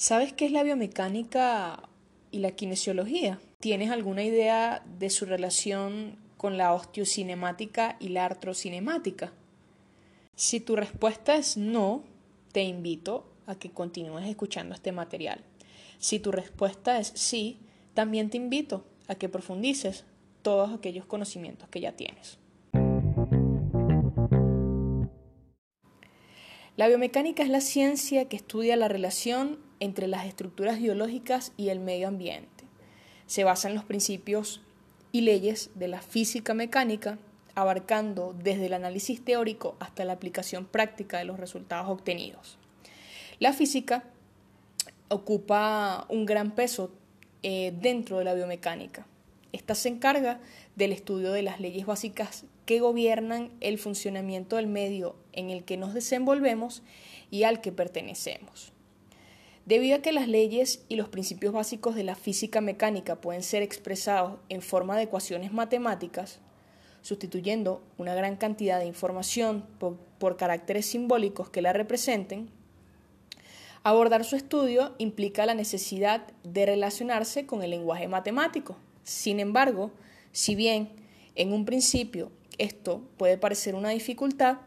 ¿Sabes qué es la biomecánica y la kinesiología? ¿Tienes alguna idea de su relación con la osteocinemática y la artrocinemática? Si tu respuesta es no, te invito a que continúes escuchando este material. Si tu respuesta es sí, también te invito a que profundices todos aquellos conocimientos que ya tienes. La biomecánica es la ciencia que estudia la relación entre las estructuras biológicas y el medio ambiente. Se basa en los principios y leyes de la física mecánica, abarcando desde el análisis teórico hasta la aplicación práctica de los resultados obtenidos. La física ocupa un gran peso eh, dentro de la biomecánica. Esta se encarga del estudio de las leyes básicas que gobiernan el funcionamiento del medio en el que nos desenvolvemos y al que pertenecemos. Debido a que las leyes y los principios básicos de la física mecánica pueden ser expresados en forma de ecuaciones matemáticas, sustituyendo una gran cantidad de información por, caracteres simbólicos que la representen, abordar su estudio implica la necesidad de relacionarse con el lenguaje matemático. Sin embargo, si bien en un principio esto puede parecer una dificultad,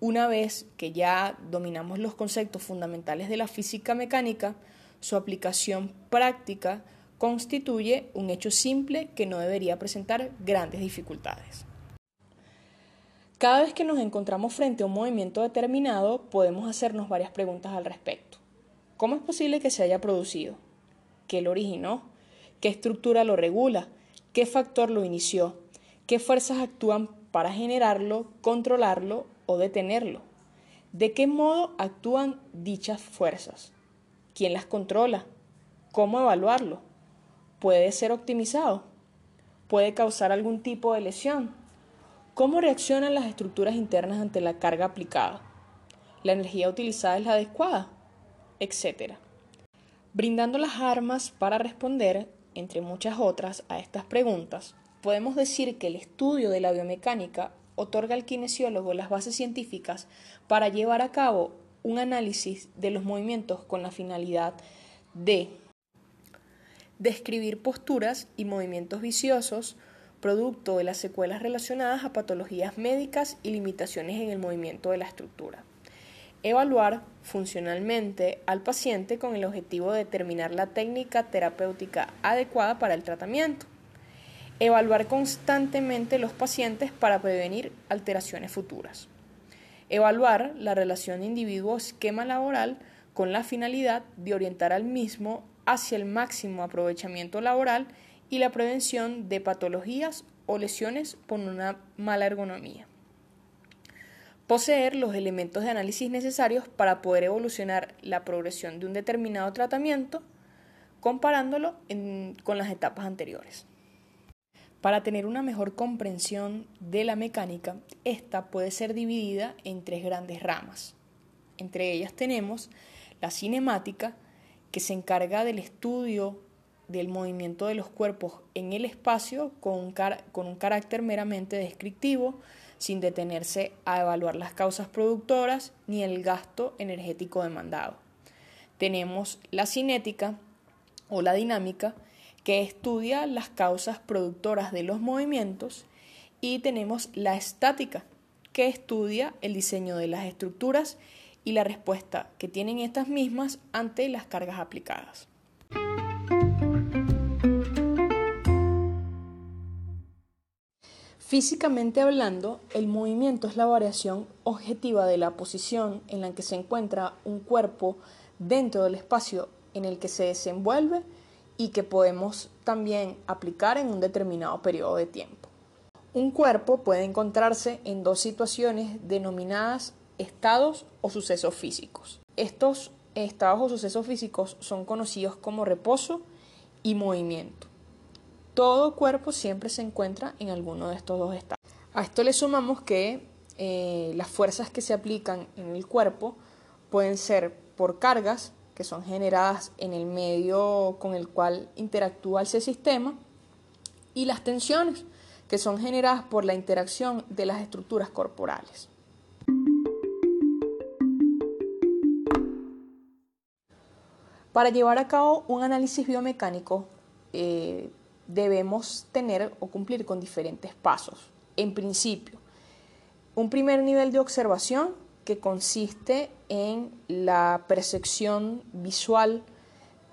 una vez que ya dominamos los conceptos fundamentales de la física mecánica, su aplicación práctica constituye un hecho simple que no debería presentar grandes dificultades. Cada vez que nos encontramos frente a un movimiento determinado, podemos hacernos varias preguntas al respecto. ¿Cómo es posible que se haya producido? ¿Qué lo originó? ¿Qué estructura lo regula? ¿Qué factor lo inició? ¿Qué fuerzas actúan para generarlo, controlarlo o detenerlo. ¿De qué modo actúan dichas fuerzas? ¿Quién las controla? ¿Cómo evaluarlo? ¿Puede ser optimizado? ¿Puede causar algún tipo de lesión? ¿Cómo reaccionan las estructuras internas ante la carga aplicada? ¿La energía utilizada es la adecuada? Etcétera. Brindando las armas para responder, entre muchas otras, a estas preguntas, podemos decir que el estudio de la biomecánica otorga al kinesiólogo las bases científicas para llevar a cabo un análisis de los movimientos con la finalidad de describir posturas y movimientos viciosos producto de las secuelas relacionadas a patologías médicas y limitaciones en el movimiento de la estructura. Evaluar funcionalmente al paciente con el objetivo de determinar la técnica terapéutica adecuada para el tratamiento Evaluar constantemente los pacientes para prevenir alteraciones futuras. Evaluar la relación individuo-esquema laboral con la finalidad de orientar al mismo hacia el máximo aprovechamiento laboral y la prevención de patologías o lesiones por una mala ergonomía. Poseer los elementos de análisis necesarios para poder evolucionar la progresión de un determinado tratamiento comparándolo con las etapas anteriores. Para tener una mejor comprensión de la mecánica, esta puede ser dividida en tres grandes ramas. Entre ellas tenemos la cinemática, que se encarga del estudio del movimiento de los cuerpos en el espacio con un, con un carácter meramente descriptivo, sin detenerse a evaluar las causas productoras ni el gasto energético demandado. Tenemos la cinética o la dinámica, que estudia las causas productoras de los movimientos, y tenemos la estática, que estudia el diseño de las estructuras y la respuesta que tienen estas mismas ante las cargas aplicadas. Físicamente hablando, el movimiento es la variación objetiva de la posición en la que se encuentra un cuerpo dentro del espacio en el que se desenvuelve y que podemos también aplicar en un determinado periodo de tiempo. Un cuerpo puede encontrarse en dos situaciones denominadas estados o sucesos físicos. Estos estados o sucesos físicos son conocidos como reposo y movimiento. Todo cuerpo siempre se encuentra en alguno de estos dos estados. A esto le sumamos que eh, las fuerzas que se aplican en el cuerpo pueden ser por cargas, que son generadas en el medio con el cual interactúa ese sistema, y las tensiones, que son generadas por la interacción de las estructuras corporales. Para llevar a cabo un análisis biomecánico eh, debemos tener o cumplir con diferentes pasos. En principio, un primer nivel de observación que consiste en la percepción visual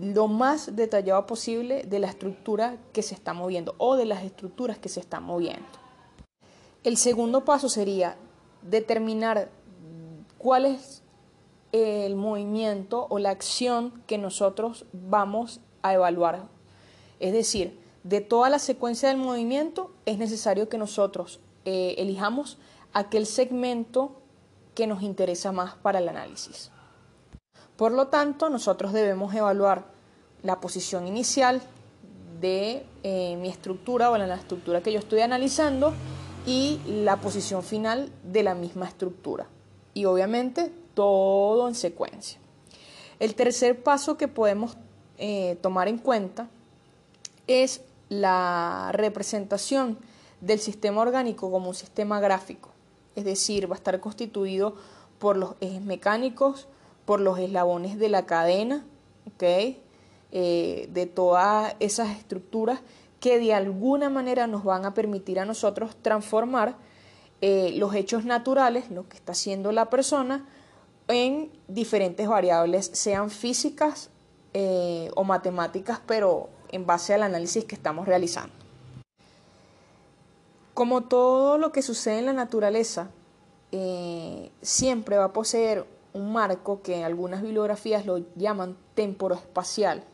lo más detallado posible de la estructura que se está moviendo o de las estructuras que se están moviendo. El segundo paso sería determinar cuál es el movimiento o la acción que nosotros vamos a evaluar. Es decir, de toda la secuencia del movimiento es necesario que nosotros eh, elijamos aquel segmento que nos interesa más para el análisis. Por lo tanto, nosotros debemos evaluar la posición inicial de eh, mi estructura o la estructura que yo estoy analizando y la posición final de la misma estructura. Y obviamente todo en secuencia. El tercer paso que podemos eh, tomar en cuenta es la representación del sistema orgánico como un sistema gráfico, es decir, va a estar constituido por los ejes mecánicos, por los eslabones de la cadena. Eh, de todas esas estructuras que de alguna manera nos van a permitir a nosotros transformar eh, los hechos naturales, lo que está haciendo la persona, en diferentes variables, sean físicas eh, o matemáticas, pero en base al análisis que estamos realizando. Como todo lo que sucede en la naturaleza, siempre va a poseer un marco que algunas bibliografías lo llaman temporoespacial.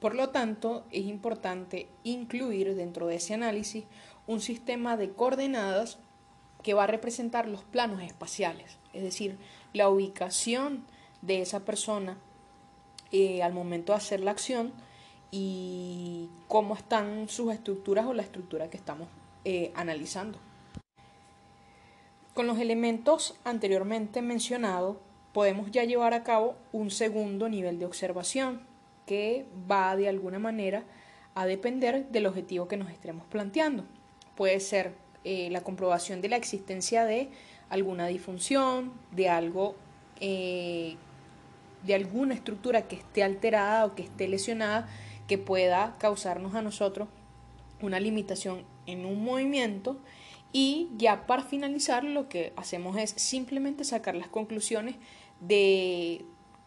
Por lo tanto, es importante incluir dentro de ese análisis un sistema de coordenadas que va a representar los planos espaciales, es decir, la ubicación de esa persona eh, al momento de hacer la acción y cómo están sus estructuras o la estructura que estamos eh, analizando. Con los elementos anteriormente mencionados, podemos ya llevar a cabo un segundo nivel de observación que va de alguna manera a depender del objetivo que nos estemos planteando. Puede ser eh, la comprobación de la existencia de alguna disfunción, de algo, eh, de alguna estructura que esté alterada o que esté lesionada que pueda causarnos a nosotros una limitación en un movimiento y ya para finalizar lo que hacemos es simplemente sacar las conclusiones de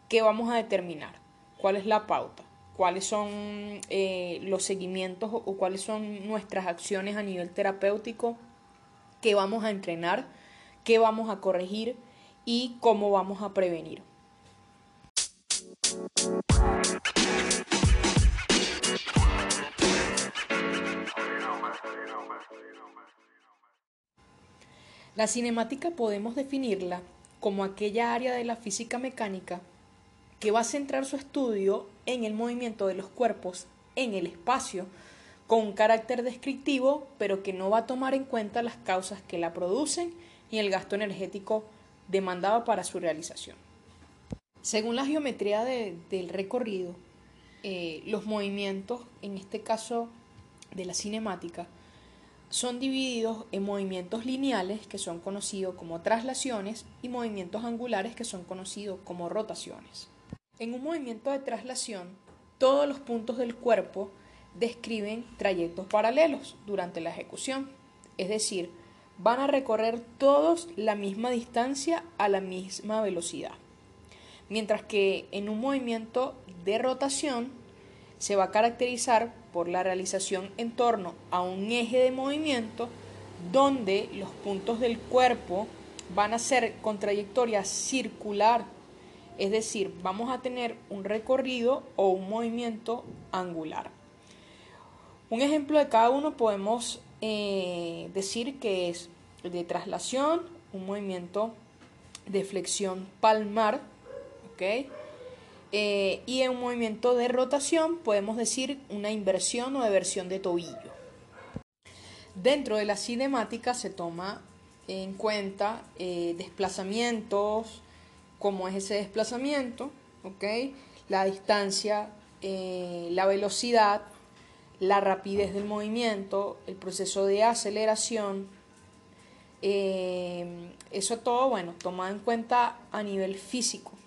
qué vamos a determinar, cuál es la pauta, cuáles son eh, los seguimientos o cuáles son nuestras acciones a nivel terapéutico, qué vamos a entrenar, qué vamos a corregir y cómo vamos a prevenir. La cinemática podemos definirla como aquella área de la física mecánica que va a centrar su estudio en el movimiento de los cuerpos en el espacio con un carácter descriptivo, pero que no va a tomar en cuenta las causas que la producen y el gasto energético demandado para su realización. Según la geometría del recorrido, eh, los movimientos, en este caso de la cinemática, son divididos en movimientos lineales, que son conocidos como traslaciones, y movimientos angulares, que son conocidos como rotaciones. En un movimiento de traslación, todos los puntos del cuerpo describen trayectos paralelos durante la ejecución, es decir, van a recorrer todos la misma distancia a la misma velocidad. Mientras que en un movimiento de rotación se va a caracterizar por la realización en torno a un eje de movimiento donde los puntos del cuerpo van a ser con trayectoria circular, es decir, vamos a tener un recorrido o un movimiento angular. Un ejemplo de cada uno podemos eh, decir que es de traslación, un movimiento de flexión palmar. Eh, y en un movimiento de rotación podemos decir una inversión o eversión de tobillo. Dentro de la cinemática se toma en cuenta eh, desplazamientos, cómo es ese desplazamiento, la distancia, eh, la velocidad, la rapidez del movimiento, el proceso de aceleración, eso todo, bueno, tomado en cuenta a nivel físico.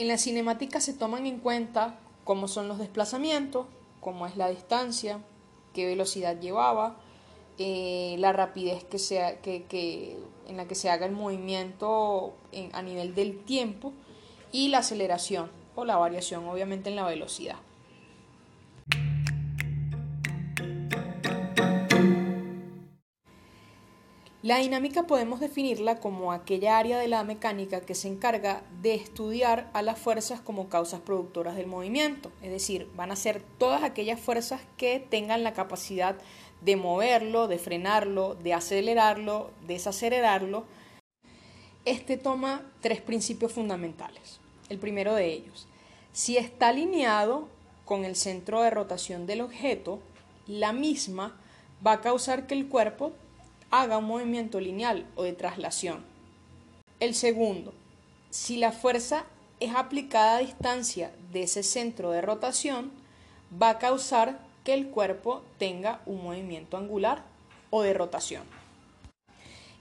En la cinemática se toman en cuenta cómo son los desplazamientos, cómo es la distancia, qué velocidad llevaba, eh, la rapidez que sea, que, en la que se haga el movimiento a nivel del tiempo y la aceleración o la variación obviamente en la velocidad. La dinámica podemos definirla como aquella área de la mecánica que se encarga de estudiar a las fuerzas como causas productoras del movimiento, es decir, van a ser todas aquellas fuerzas que tengan la capacidad de moverlo, de frenarlo, de acelerarlo, desacelerarlo. Este toma tres principios fundamentales. El primero de ellos, si está alineado con el centro de rotación del objeto, la misma va a causar que el cuerpo haga un movimiento lineal o de traslación. El segundo, si la fuerza es aplicada a distancia de ese centro de rotación, va a causar que el cuerpo tenga un movimiento angular o de rotación.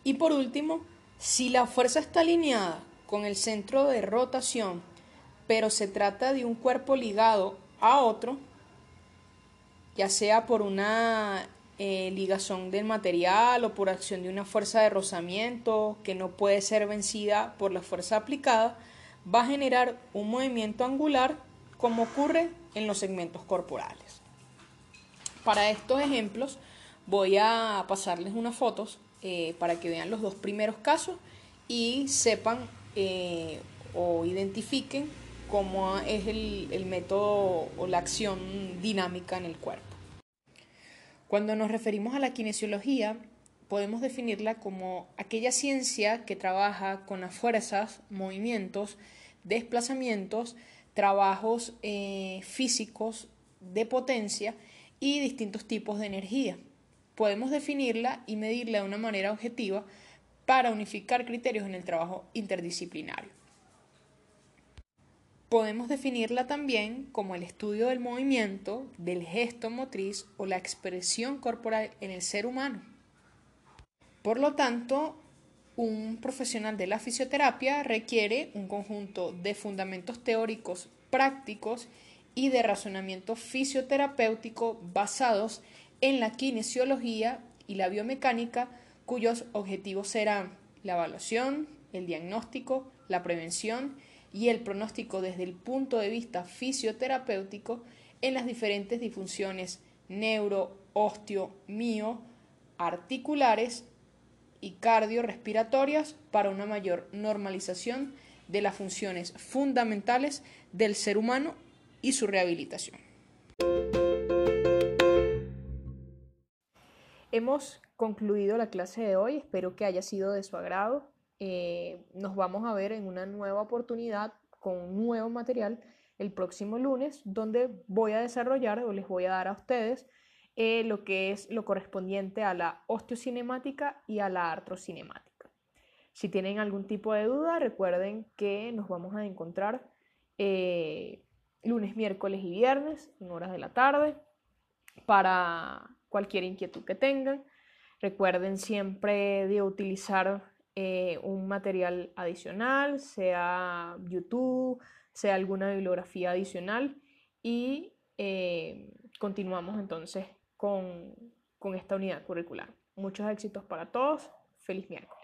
Y por último, si la fuerza está alineada con el centro de rotación, pero se trata de un cuerpo ligado a otro, ya sea por una eh, ligazón del material o por acción de una fuerza de rozamiento que no puede ser vencida por la fuerza aplicada, va a generar un movimiento angular como ocurre en los segmentos corporales. Para estos ejemplos voy a pasarles unas fotos eh, para que vean los dos primeros casos y sepan eh, o identifiquen cómo es el método o la acción dinámica en el cuerpo. Cuando nos referimos a la kinesiología, podemos definirla como aquella ciencia que trabaja con las fuerzas, movimientos, desplazamientos, trabajos eh, físicos de potencia y distintos tipos de energía. Podemos definirla y medirla de una manera objetiva para unificar criterios en el trabajo interdisciplinario. Podemos definirla también como el estudio del movimiento, del gesto motriz o la expresión corporal en el ser humano. Por lo tanto, un profesional de la fisioterapia requiere un conjunto de fundamentos teóricos prácticos y de razonamiento fisioterapéutico basados en la kinesiología y la biomecánica, cuyos objetivos serán la evaluación, el diagnóstico, la prevención y el pronóstico desde el punto de vista fisioterapéutico en las diferentes disfunciones neuro, osteo, mio, articulares y cardiorrespiratorias para una mayor normalización de las funciones fundamentales del ser humano y su rehabilitación. Hemos concluido la clase de hoy, espero que haya sido de su agrado. Eh, nos vamos a ver en una nueva oportunidad con un nuevo material el próximo lunes, donde voy a desarrollar o les voy a dar a ustedes eh, lo que es lo correspondiente a la osteocinemática y a la artrocinemática. Si tienen algún tipo de duda, recuerden que nos vamos a encontrar eh, lunes, miércoles y viernes en horas de la tarde para cualquier inquietud que tengan. Recuerden siempre de utilizar eh, un material adicional, sea YouTube, sea alguna bibliografía adicional y eh, continuamos entonces con, con esta unidad curricular. Muchos éxitos para todos. Feliz miércoles.